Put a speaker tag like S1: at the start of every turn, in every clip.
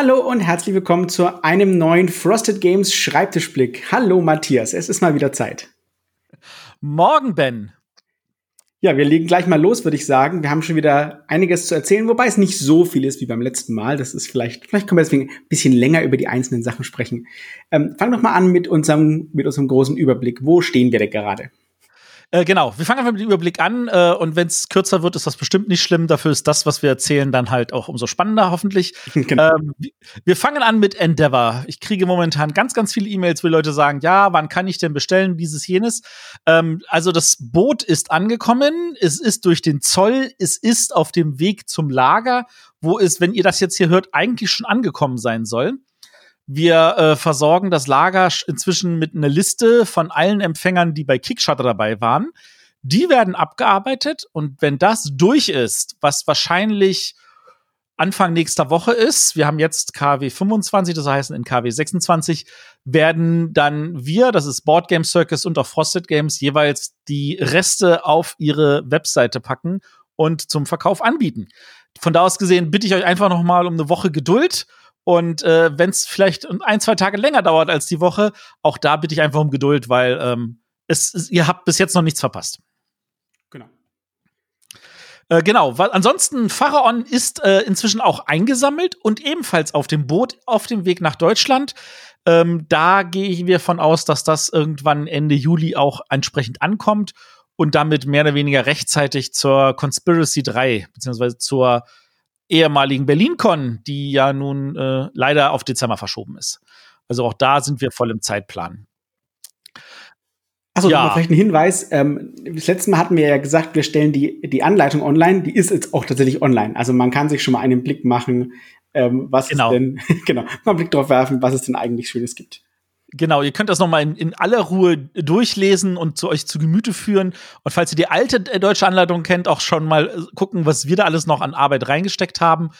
S1: Hallo und herzlich willkommen zu einem neuen Frosted Games Schreibtischblick. Hallo Matthias, es ist mal wieder Zeit.
S2: Morgen, Ben.
S1: Ja, wir legen gleich mal los, würde ich sagen. Wir haben schon wieder einiges zu erzählen, wobei es nicht so viel ist wie beim letzten Mal. Das ist vielleicht, vielleicht können wir deswegen ein bisschen länger über die einzelnen Sachen sprechen. Ähm, fang doch mal an mit unserem, mit unserem großen Überblick. Wo stehen wir denn gerade?
S2: Äh, genau, wir fangen einfach mit dem Überblick an äh, und wenn es kürzer wird, ist das bestimmt nicht schlimm. Dafür ist das, was wir erzählen, dann halt auch umso spannender, hoffentlich. Genau. Ähm, wir fangen an mit Endeavor. Ich kriege momentan ganz, ganz viele E-Mails, wo Leute sagen, ja, wann kann ich denn bestellen, dieses, jenes. Ähm, also das Boot ist angekommen, es ist durch den Zoll, es ist auf dem Weg zum Lager, wo es, wenn ihr das jetzt hier hört, eigentlich schon angekommen sein soll. Wir äh, versorgen das Lager inzwischen mit einer Liste von allen Empfängern, die bei Kickstarter dabei waren. Die werden abgearbeitet und wenn das durch ist, was wahrscheinlich Anfang nächster Woche ist, wir haben jetzt KW 25, das heißt in KW 26, werden dann wir, das ist Board Game Circus und auch Frosted Games, jeweils die Reste auf ihre Webseite packen und zum Verkauf anbieten. Von da aus gesehen bitte ich euch einfach noch mal um eine Woche Geduld und äh, wenn es vielleicht ein, zwei Tage länger dauert als die Woche, auch da bitte ich einfach um Geduld, weil ähm, es, es, ihr habt bis jetzt noch nichts verpasst.
S1: Genau.
S2: Äh, genau. Weil ansonsten, Pharaon ist äh, inzwischen auch eingesammelt und ebenfalls auf dem Boot auf dem Weg nach Deutschland. Ähm, da gehe wir von aus, dass das irgendwann Ende Juli auch entsprechend ankommt und damit mehr oder weniger rechtzeitig zur Conspiracy 3, beziehungsweise zur ehemaligen BerlinCon, die ja nun äh, leider auf Dezember verschoben ist. Also auch da sind wir voll im Zeitplan.
S1: Achso, ja. vielleicht ein Hinweis. Ähm, das letzte Mal hatten wir ja gesagt, wir stellen die, die Anleitung online. Die ist jetzt auch tatsächlich online. Also man kann sich schon mal einen Blick machen, ähm, was genau. es denn, genau, mal einen Blick drauf werfen, was es denn eigentlich Schönes gibt.
S2: Genau, ihr könnt das nochmal in, in aller Ruhe durchlesen und zu euch zu Gemüte führen. Und falls ihr die alte äh, deutsche Anleitung kennt, auch schon mal äh, gucken, was wir da alles noch an Arbeit reingesteckt haben.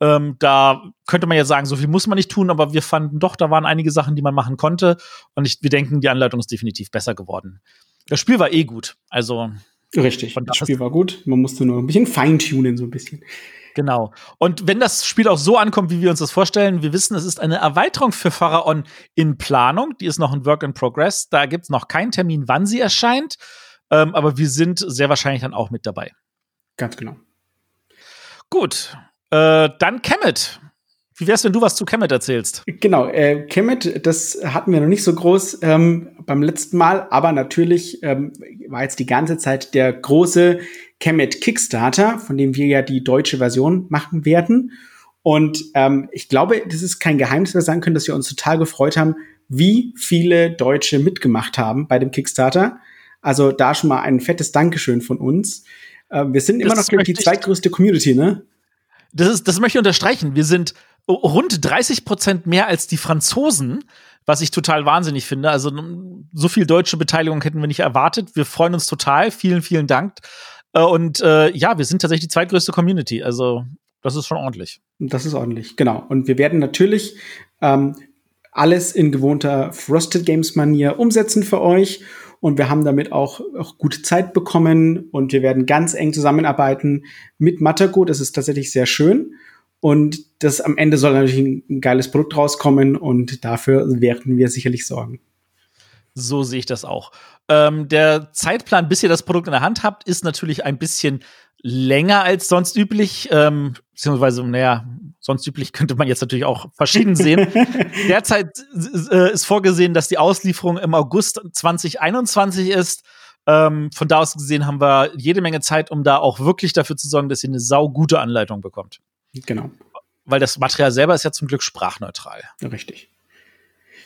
S2: Ähm, da könnte man ja sagen, so viel muss man nicht tun, aber wir fanden doch, da waren einige Sachen, die man machen konnte. Und ich, wir denken, die Anleitung ist definitiv besser geworden. Das Spiel war eh gut. Also.
S1: Richtig, das Spiel war gut. Man musste nur ein bisschen feintunen, so ein bisschen.
S2: Genau. Und wenn das Spiel auch so ankommt, wie wir uns das vorstellen, wir wissen, es ist eine Erweiterung für Pharaon in Planung. Die ist noch ein Work in Progress. Da gibt es noch keinen Termin, wann sie erscheint. Ähm, aber wir sind sehr wahrscheinlich dann auch mit dabei.
S1: Ganz genau.
S2: Gut. Äh, dann Kemet. Wie wär's, wenn du was zu Kemet erzählst?
S1: Genau, äh, Kemet, das hatten wir noch nicht so groß ähm, beim letzten Mal, aber natürlich ähm, war jetzt die ganze Zeit der große Kemet Kickstarter, von dem wir ja die deutsche Version machen werden. Und ähm, ich glaube, das ist kein Geheimnis, wir sagen können, dass wir uns total gefreut haben, wie viele Deutsche mitgemacht haben bei dem Kickstarter. Also da schon mal ein fettes Dankeschön von uns. Äh, wir sind immer das noch die zweitgrößte Community, ne?
S2: Das, ist, das möchte ich unterstreichen. Wir sind rund 30 Prozent mehr als die Franzosen, was ich total wahnsinnig finde. Also so viel deutsche Beteiligung hätten wir nicht erwartet. Wir freuen uns total. Vielen, vielen Dank. Äh, und äh, ja, wir sind tatsächlich die zweitgrößte Community. Also das ist schon ordentlich.
S1: Das ist ordentlich, genau. Und wir werden natürlich ähm, alles in gewohnter Frosted Games Manier umsetzen für euch. Und wir haben damit auch, auch gute Zeit bekommen und wir werden ganz eng zusammenarbeiten mit Matago. Das ist tatsächlich sehr schön. Und das am Ende soll natürlich ein, ein geiles Produkt rauskommen und dafür werden wir sicherlich sorgen.
S2: So sehe ich das auch. Ähm, der Zeitplan, bis ihr das Produkt in der Hand habt, ist natürlich ein bisschen länger als sonst üblich. Ähm, beziehungsweise, naja, sonst üblich könnte man jetzt natürlich auch verschieden sehen. Derzeit äh, ist vorgesehen, dass die Auslieferung im August 2021 ist. Ähm, von da aus gesehen haben wir jede Menge Zeit, um da auch wirklich dafür zu sorgen, dass ihr eine saugute Anleitung bekommt.
S1: Genau.
S2: Weil das Material selber ist ja zum Glück sprachneutral.
S1: Richtig.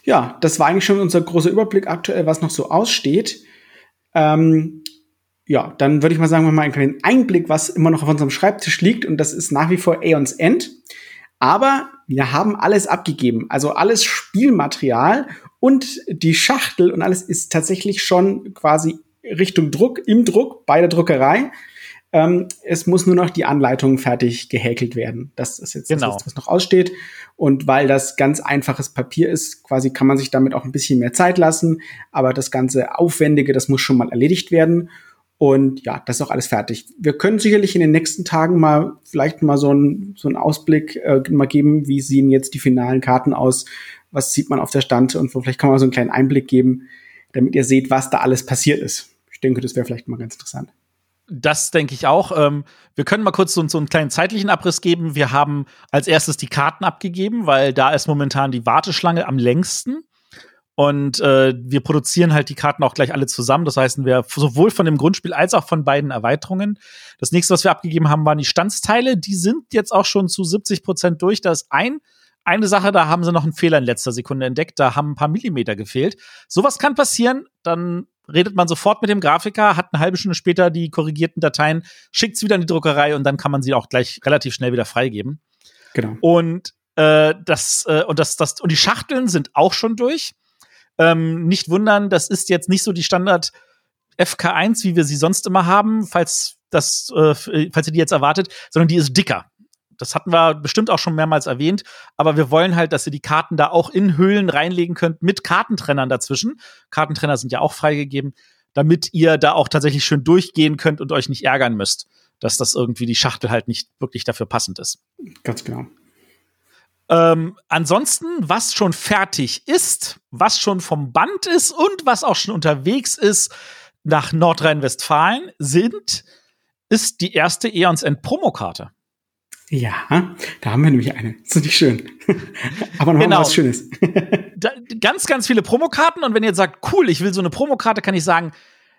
S1: Ja, das war eigentlich schon unser großer Überblick aktuell, was noch so aussteht. Ähm, ja, dann würde ich mal sagen, wir mal einen kleinen Einblick, was immer noch auf unserem Schreibtisch liegt. Und das ist nach wie vor Aeons End. Aber wir haben alles abgegeben. Also alles Spielmaterial und die Schachtel und alles ist tatsächlich schon quasi Richtung Druck, im Druck, bei der Druckerei. Ähm, es muss nur noch die Anleitung fertig gehäkelt werden. Das ist jetzt genau. das, was noch aussteht. Und weil das ganz einfaches Papier ist, quasi kann man sich damit auch ein bisschen mehr Zeit lassen. Aber das ganze Aufwendige, das muss schon mal erledigt werden. Und ja, das ist auch alles fertig. Wir können sicherlich in den nächsten Tagen mal vielleicht mal so einen so einen Ausblick äh, mal geben, wie sehen jetzt die finalen Karten aus, was sieht man auf der Stand und vielleicht kann man so einen kleinen Einblick geben, damit ihr seht, was da alles passiert ist. Ich denke, das wäre vielleicht mal ganz interessant.
S2: Das denke ich auch. Ähm, wir können mal kurz so, so, einen kleinen zeitlichen Abriss geben. Wir haben als erstes die Karten abgegeben, weil da ist momentan die Warteschlange am längsten. Und äh, wir produzieren halt die Karten auch gleich alle zusammen. Das heißt, wir sowohl von dem Grundspiel als auch von beiden Erweiterungen. Das nächste, was wir abgegeben haben, waren die Standsteile. Die sind jetzt auch schon zu 70 Prozent durch. Da ist ein eine Sache, da haben sie noch einen Fehler in letzter Sekunde entdeckt. Da haben ein paar Millimeter gefehlt. Sowas kann passieren. Dann redet man sofort mit dem Grafiker, hat eine halbe Stunde später die korrigierten Dateien, schickt sie wieder in die Druckerei und dann kann man sie auch gleich relativ schnell wieder freigeben.
S1: Genau.
S2: Und äh, das äh, und das das und die Schachteln sind auch schon durch. Ähm, nicht wundern, das ist jetzt nicht so die Standard FK1, wie wir sie sonst immer haben, falls das, äh, falls ihr die jetzt erwartet, sondern die ist dicker. Das hatten wir bestimmt auch schon mehrmals erwähnt, aber wir wollen halt, dass ihr die Karten da auch in Höhlen reinlegen könnt mit Kartentrennern dazwischen. Kartentrenner sind ja auch freigegeben, damit ihr da auch tatsächlich schön durchgehen könnt und euch nicht ärgern müsst, dass das irgendwie die Schachtel halt nicht wirklich dafür passend ist.
S1: Ganz genau.
S2: Ähm, ansonsten, was schon fertig ist, was schon vom Band ist und was auch schon unterwegs ist nach Nordrhein-Westfalen, sind, ist die erste Eons End Promokarte.
S1: Ja, da haben wir nämlich eine. Das ist nicht schön. Aber noch genau. was Schönes.
S2: da, ganz, ganz viele Promokarten. Und wenn ihr jetzt sagt, cool, ich will so eine Promokarte, kann ich sagen,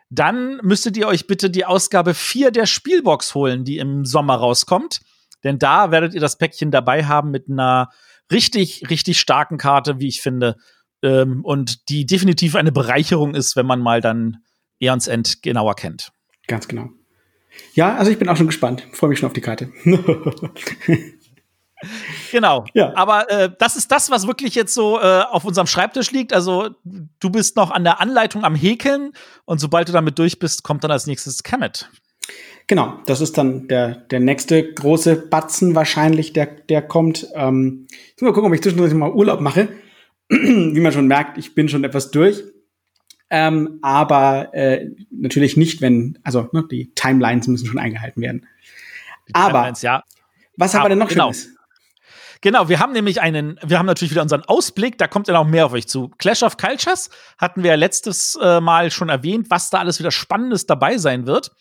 S2: dann müsstet ihr euch bitte die Ausgabe 4 der Spielbox holen, die im Sommer rauskommt. Denn da werdet ihr das Päckchen dabei haben mit einer richtig, richtig starken Karte, wie ich finde. Ähm, und die definitiv eine Bereicherung ist, wenn man mal dann Eons End genauer kennt.
S1: Ganz genau. Ja, also ich bin auch schon gespannt. Freue mich schon auf die Karte.
S2: Genau. Ja. Aber äh, das ist das, was wirklich jetzt so äh, auf unserem Schreibtisch liegt. Also du bist noch an der Anleitung am Häkeln und sobald du damit durch bist, kommt dann als nächstes Kemet.
S1: Genau, das ist dann der, der nächste große Batzen wahrscheinlich, der, der kommt. Ähm, ich muss mal gucken, ob ich zwischendurch mal Urlaub mache. Wie man schon merkt, ich bin schon etwas durch. Ähm, aber äh, natürlich nicht, wenn, also ne, die Timelines müssen schon eingehalten werden. Die aber ja. was haben wir denn noch genau. Schönes?
S2: Genau, wir haben nämlich einen, wir haben natürlich wieder unseren Ausblick, da kommt ja noch mehr auf euch zu. Clash of Cultures hatten wir ja letztes äh, Mal schon erwähnt, was da alles wieder Spannendes dabei sein wird.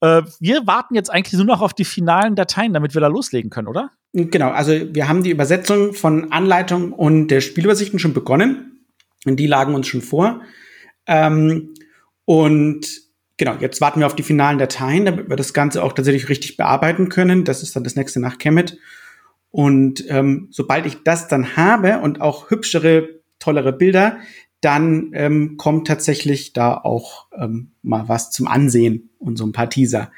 S2: Äh, wir warten jetzt eigentlich nur noch auf die finalen Dateien, damit wir da loslegen können, oder?
S1: Genau, also wir haben die Übersetzung von Anleitung und der Spielübersichten schon begonnen. Und die lagen uns schon vor. Ähm, und genau, jetzt warten wir auf die finalen Dateien, damit wir das Ganze auch tatsächlich richtig bearbeiten können. Das ist dann das nächste nach Kemet. Und ähm, sobald ich das dann habe und auch hübschere, tollere Bilder, dann ähm, kommt tatsächlich da auch ähm, mal was zum Ansehen und so ein paar Teaser.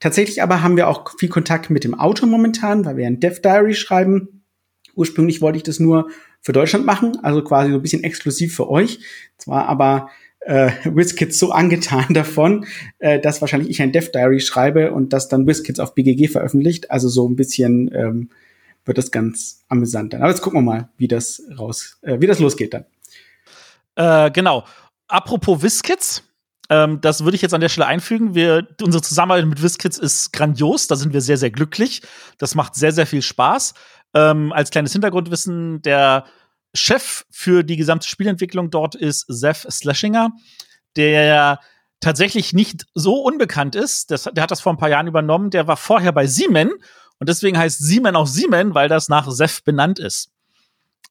S1: Tatsächlich aber haben wir auch viel Kontakt mit dem Autor momentan, weil wir ein Dev Diary schreiben. Ursprünglich wollte ich das nur für Deutschland machen, also quasi so ein bisschen exklusiv für euch. Zwar aber äh, WizKids so angetan davon, äh, dass wahrscheinlich ich ein Dev Diary schreibe und das dann WizKids auf BGG veröffentlicht. Also so ein bisschen ähm, wird das ganz amüsant dann. Aber jetzt gucken wir mal, wie das raus, äh, wie das losgeht dann.
S2: Äh, genau. Apropos WizKids, ähm, das würde ich jetzt an der Stelle einfügen. Wir, unsere Zusammenarbeit mit WizKids ist grandios. Da sind wir sehr, sehr glücklich. Das macht sehr, sehr viel Spaß. Ähm, als kleines Hintergrundwissen, der Chef für die gesamte Spielentwicklung dort ist Seth Slashinger, der tatsächlich nicht so unbekannt ist. Das, der hat das vor ein paar Jahren übernommen. Der war vorher bei Siemens und deswegen heißt Siemens auch Siemens, weil das nach Seth benannt ist.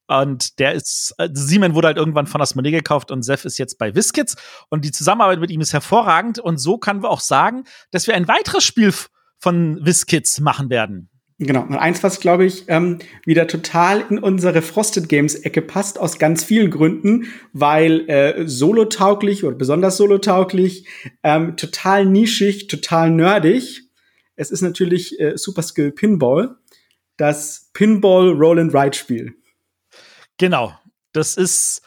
S2: Und der ist, äh, Siemens wurde halt irgendwann von Asmodee gekauft und Seth ist jetzt bei WizKids. Und die Zusammenarbeit mit ihm ist hervorragend. Und so können wir auch sagen, dass wir ein weiteres Spiel von WizKids machen werden.
S1: Genau. Und eins, was, glaube ich, ähm, wieder total in unsere Frosted Games-Ecke passt, aus ganz vielen Gründen, weil äh, solo-tauglich oder besonders solo-tauglich, ähm, total nischig, total nerdig. Es ist natürlich äh, Super Skill Pinball, das Pinball Roll and Ride Spiel.
S2: Genau. Das ist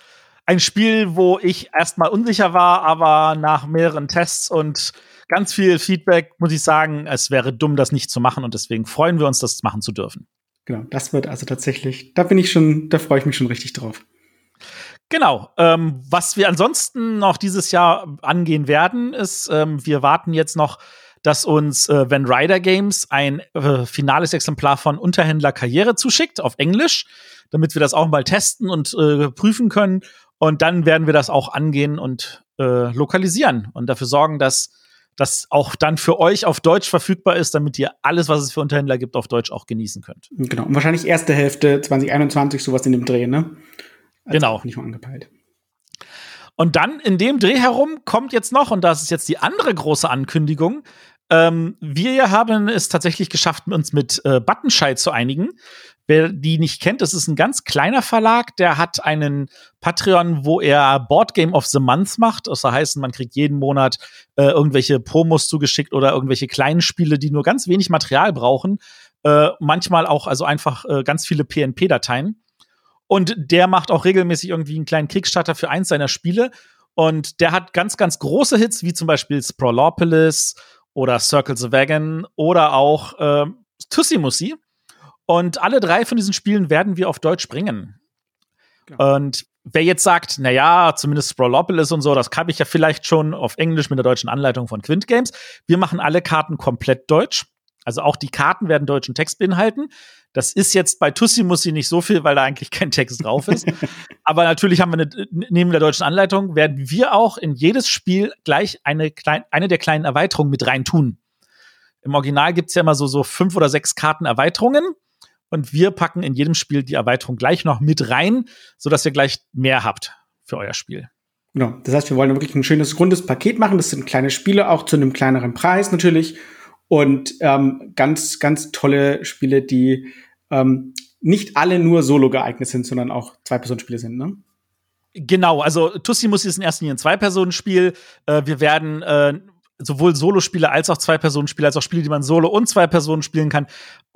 S2: ein Spiel, wo ich erstmal unsicher war, aber nach mehreren Tests und ganz viel Feedback muss ich sagen, es wäre dumm, das nicht zu machen und deswegen freuen wir uns, das machen zu dürfen.
S1: Genau, das wird also tatsächlich, da bin ich schon, da freue ich mich schon richtig drauf.
S2: Genau. Ähm, was wir ansonsten noch dieses Jahr angehen werden, ist, ähm, wir warten jetzt noch, dass uns äh, Van Ryder Games ein äh, finales Exemplar von Unterhändler Karriere zuschickt auf Englisch, damit wir das auch mal testen und äh, prüfen können. Und dann werden wir das auch angehen und äh, lokalisieren und dafür sorgen, dass das auch dann für euch auf Deutsch verfügbar ist, damit ihr alles, was es für Unterhändler gibt, auf Deutsch auch genießen könnt.
S1: Genau. Und wahrscheinlich erste Hälfte 2021 sowas in dem Dreh, ne?
S2: Also genau.
S1: Nicht mal angepeilt.
S2: Und dann in dem Dreh herum kommt jetzt noch, und das ist jetzt die andere große Ankündigung, ähm, wir haben es tatsächlich geschafft, uns mit äh, Buttonschei zu einigen. Wer die nicht kennt, das ist ein ganz kleiner Verlag, der hat einen Patreon, wo er Board Game of the Month macht. Das heißt, man kriegt jeden Monat äh, irgendwelche Promos zugeschickt oder irgendwelche kleinen Spiele, die nur ganz wenig Material brauchen. Äh, manchmal auch also einfach äh, ganz viele PNP-Dateien. Und der macht auch regelmäßig irgendwie einen kleinen Kickstarter für eins seiner Spiele. Und der hat ganz, ganz große Hits, wie zum Beispiel Sprawlopolis oder Circle the Wagon oder auch äh, Tussimussi. Und alle drei von diesen Spielen werden wir auf Deutsch bringen. Ja. Und wer jetzt sagt, na ja, zumindest Sprawlopolis und so, das habe ich ja vielleicht schon auf Englisch mit der deutschen Anleitung von Quint Games. Wir machen alle Karten komplett deutsch. Also auch die Karten werden deutschen Text beinhalten. Das ist jetzt bei Tussi Mussi nicht so viel, weil da eigentlich kein Text drauf ist. Aber natürlich haben wir eine, neben der deutschen Anleitung werden wir auch in jedes Spiel gleich eine, klein, eine der kleinen Erweiterungen mit rein tun. Im Original gibt's ja immer so, so fünf oder sechs Karten Erweiterungen. Und wir packen in jedem Spiel die Erweiterung gleich noch mit rein, sodass ihr gleich mehr habt für euer Spiel.
S1: Genau. Das heißt, wir wollen wirklich ein schönes, rundes Paket machen. Das sind kleine Spiele, auch zu einem kleineren Preis natürlich und ähm, ganz, ganz tolle Spiele, die ähm, nicht alle nur solo geeignet sind, sondern auch Zwei-Personen-Spiele sind, ne?
S2: Genau, also Tussimus ist in erster Linie ein Zwei-Personen-Spiel. Äh, wir werden äh, sowohl Solo-Spiele als auch Zwei-Personen-Spiele, als auch Spiele, die man solo und zwei Personen spielen kann.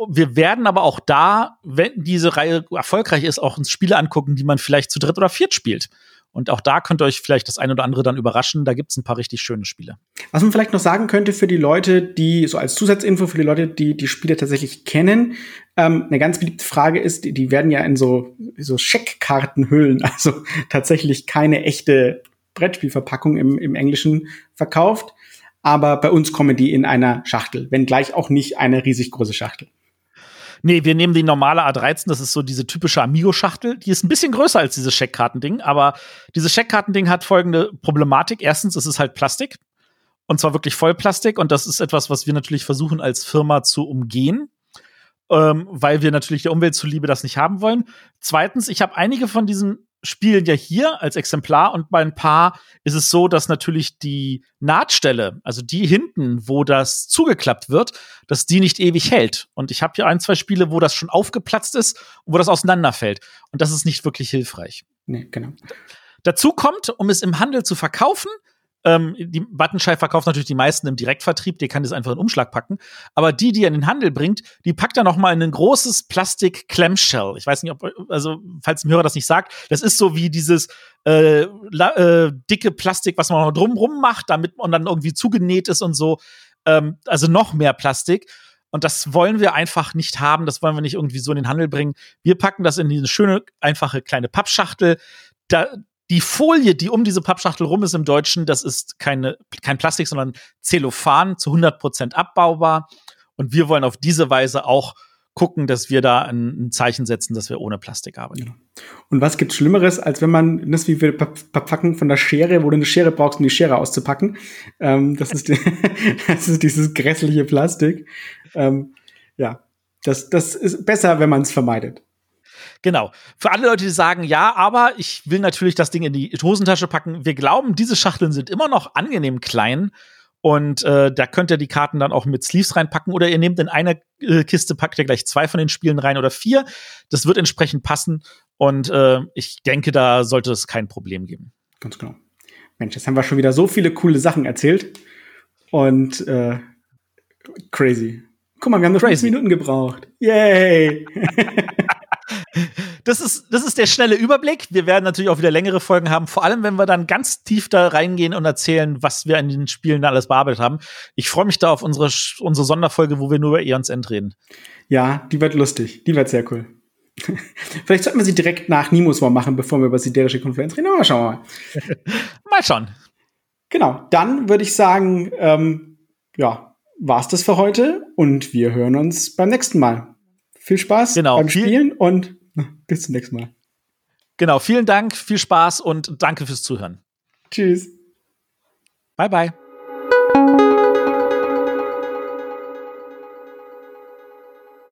S2: Wir werden aber auch da, wenn diese Reihe erfolgreich ist, auch uns Spiele angucken, die man vielleicht zu dritt oder viert spielt. Und auch da könnt ihr euch vielleicht das eine oder andere dann überraschen. Da gibt es ein paar richtig schöne Spiele.
S1: Was man vielleicht noch sagen könnte für die Leute, die, so als Zusatzinfo für die Leute, die die Spiele tatsächlich kennen, ähm, eine ganz beliebte Frage ist, die, die werden ja in so, so Scheckkartenhüllen, also tatsächlich keine echte Brettspielverpackung im, im Englischen verkauft. Aber bei uns kommen die in einer Schachtel, wenngleich auch nicht eine riesig große Schachtel.
S2: Nee, wir nehmen die normale A13, das ist so diese typische Amigo-Schachtel. Die ist ein bisschen größer als dieses Scheckkartending, aber dieses Scheckkartending hat folgende Problematik. Erstens, es ist halt Plastik. Und zwar wirklich Vollplastik. Und das ist etwas, was wir natürlich versuchen als Firma zu umgehen. Ähm, weil wir natürlich der Umwelt zuliebe das nicht haben wollen. Zweitens, ich habe einige von diesen spielen ja hier als Exemplar und bei ein paar ist es so, dass natürlich die Nahtstelle, also die hinten, wo das zugeklappt wird, dass die nicht ewig hält. Und ich habe hier ein, zwei Spiele, wo das schon aufgeplatzt ist und wo das auseinanderfällt. Und das ist nicht wirklich hilfreich.
S1: Nee, genau.
S2: Dazu kommt, um es im Handel zu verkaufen, ähm, die Buttonschei verkauft natürlich die meisten im Direktvertrieb, die kann das einfach in den Umschlag packen. Aber die, die er in den Handel bringt, die packt er noch mal in ein großes Plastik Clamshell. Ich weiß nicht, ob, also, falls dem Hörer das nicht sagt, das ist so wie dieses äh, äh, dicke Plastik, was man noch drumrum macht, damit man dann irgendwie zugenäht ist und so. Ähm, also noch mehr Plastik. Und das wollen wir einfach nicht haben. Das wollen wir nicht irgendwie so in den Handel bringen. Wir packen das in diese schöne, einfache kleine Pappschachtel. Da, die Folie, die um diese Pappschachtel rum ist im Deutschen, das ist keine, kein Plastik, sondern Zellophan zu 100% abbaubar. Und wir wollen auf diese Weise auch gucken, dass wir da ein, Zeichen setzen, dass wir ohne Plastik arbeiten.
S1: Genau. Und was gibt's Schlimmeres, als wenn man das wie wir verpacken von der Schere, wo du eine Schere brauchst, um die Schere auszupacken? Ähm, das, ist das ist dieses grässliche Plastik. Ähm, ja, das, das ist besser, wenn man es vermeidet.
S2: Genau. Für alle Leute, die sagen, ja, aber ich will natürlich das Ding in die Hosentasche packen. Wir glauben, diese Schachteln sind immer noch angenehm klein. Und äh, da könnt ihr die Karten dann auch mit Sleeves reinpacken oder ihr nehmt in eine äh, Kiste, packt ihr gleich zwei von den Spielen rein oder vier. Das wird entsprechend passen. Und äh, ich denke, da sollte es kein Problem geben.
S1: Ganz genau. Mensch, jetzt haben wir schon wieder so viele coole Sachen erzählt. Und äh, crazy. Guck mal, wir haben nur fünf Minuten gebraucht. Yay!
S2: das ist, das ist der schnelle Überblick. Wir werden natürlich auch wieder längere Folgen haben, vor allem wenn wir dann ganz tief da reingehen und erzählen, was wir in den Spielen da alles bearbeitet haben. Ich freue mich da auf unsere, unsere Sonderfolge, wo wir nur über Eons End reden.
S1: Ja, die wird lustig. Die wird sehr cool. Vielleicht sollten wir sie direkt nach Nimus War machen, bevor wir über siderische Konfluenz reden. Aber schauen wir
S2: mal. mal schauen.
S1: Genau, dann würde ich sagen, ähm, ja, war's das für heute und wir hören uns beim nächsten Mal. Viel Spaß
S2: genau,
S1: beim Spielen und bis zum nächsten Mal.
S2: Genau, vielen Dank, viel Spaß und danke fürs Zuhören.
S1: Tschüss.
S2: Bye, bye.